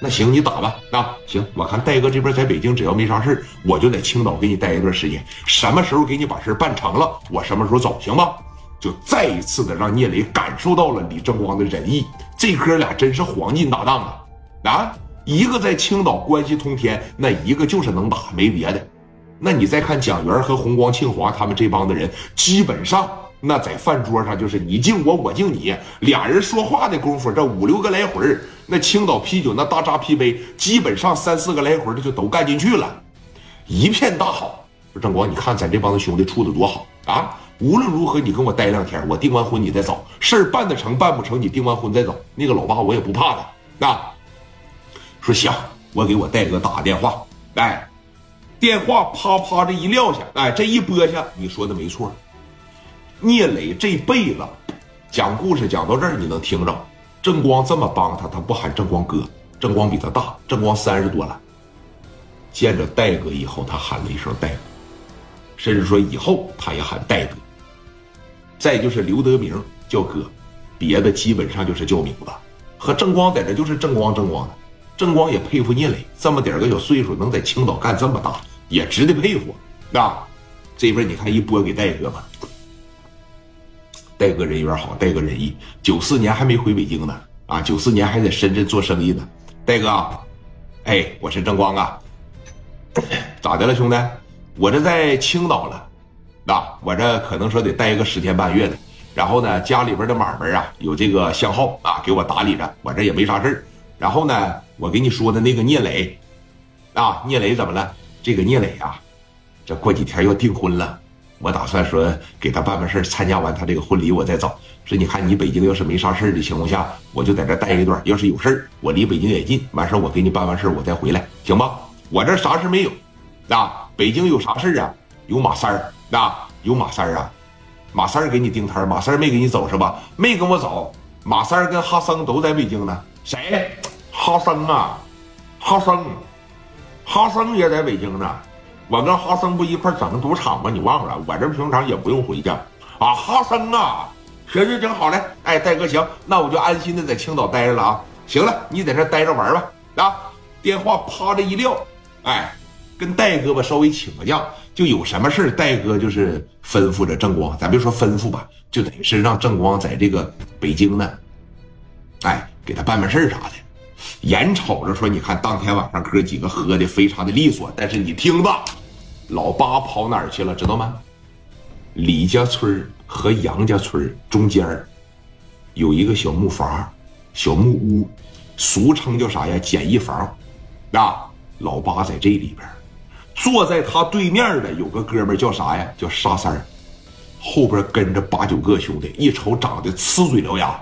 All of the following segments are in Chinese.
那行，你打吧。那行，我看戴哥这边在北京，只要没啥事我就在青岛给你待一段时间。什么时候给你把事办成了，我什么时候走，行吗？就再一次的让聂磊感受到了李正光的仁义。这哥俩真是黄金搭档啊！啊，一个在青岛关系通天，那一个就是能打，没别的。那你再看蒋元和红光、庆华他们这帮的人，基本上。那在饭桌上就是你敬我，我敬你，俩人说话的功夫，这五六个来回那青岛啤酒那大扎啤杯，基本上三四个来回的就都干进去了，一片大好。说正光，你看咱这帮子兄弟处的多好啊！无论如何，你跟我待两天，我订完婚你再走，事儿办得成办不成，你订完婚再走。那个老八我也不怕他啊。说行，我给我戴哥打个电话，哎，电话啪啪这一撂下，哎，这一拨下，你说的没错。聂磊这辈子讲故事讲到这儿，你能听着？正光这么帮他，他不喊正光哥。正光比他大，正光三十多了。见着戴哥以后，他喊了一声戴哥，甚至说以后他也喊戴哥。再就是刘德明叫哥，别的基本上就是叫名字。和正光在这就是正光正光的。正光也佩服聂磊，这么点个小岁数能在青岛干这么大，也值得佩服。那这边你看一拨给戴哥吧。戴哥人缘好，戴哥仁义。九四年还没回北京呢，啊，九四年还在深圳做生意呢。戴哥，哎，我是正光啊，咋的了，兄弟？我这在青岛了，那我这可能说得待个十天半月的。然后呢，家里边的买卖啊，有这个相号啊，给我打理着。我这也没啥事然后呢，我给你说的那个聂磊，啊，聂磊怎么了？这个聂磊啊，这过几天要订婚了。我打算说给他办办事参加完他这个婚礼，我再走。说你看你北京要是没啥事的情况下，我就在这待一段。要是有事我离北京也近，完事我给你办完事我再回来，行吧？我这啥事没有，啊，北京有啥事啊？有马三儿，啊，有马三儿啊，马三儿给你盯摊马三儿没给你走是吧？没跟我走，马三儿跟哈森都在北京呢。谁？哈森啊，哈森，哈森也在北京呢。我跟哈森不一块整个赌场吗？你忘了？我这平常也不用回家啊。哈森啊，行行行，好嘞。哎，戴哥行，那我就安心的在青岛待着了啊。行了，你在这待着玩吧。啊，电话啪的一撂，哎，跟戴哥吧稍微请个假，就有什么事戴哥就是吩咐着正光，咱别说吩咐吧，就等于是让正光在这个北京呢，哎，给他办办事啥的。眼瞅着说，你看当天晚上哥几个喝的非常的利索，但是你听吧，老八跑哪儿去了，知道吗？李家村和杨家村中间有一个小木房、小木屋，俗称叫啥呀？简易房。啊，老八在这里边，坐在他对面的有个哥们叫啥呀？叫沙三，后边跟着八九个兄弟，一瞅长得呲嘴獠牙。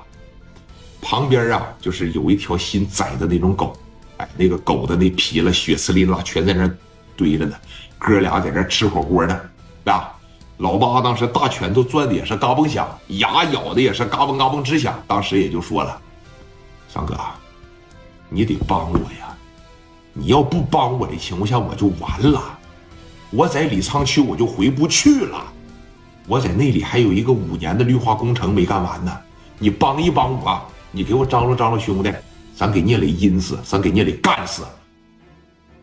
旁边啊，就是有一条新宰的那种狗，哎，那个狗的那皮了、血呲淋拉，全在那堆着呢。哥俩在这吃火锅呢，啊，老八当时大拳头攥的也是嘎嘣响，牙咬的也是嘎嘣嘎嘣直响。当时也就说了：“三哥，你得帮我呀！你要不帮我的情况下，我就完了。我在李沧区，我就回不去了。我在那里还有一个五年的绿化工程没干完呢。你帮一帮我。”你给我张罗张罗，兄弟，咱给聂磊阴死，咱给聂磊干死，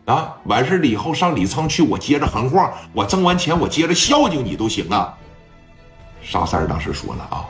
啊！完事了以后上李沧去，我接着横晃，我挣完钱我接着孝敬你都行啊。沙三当时说了啊，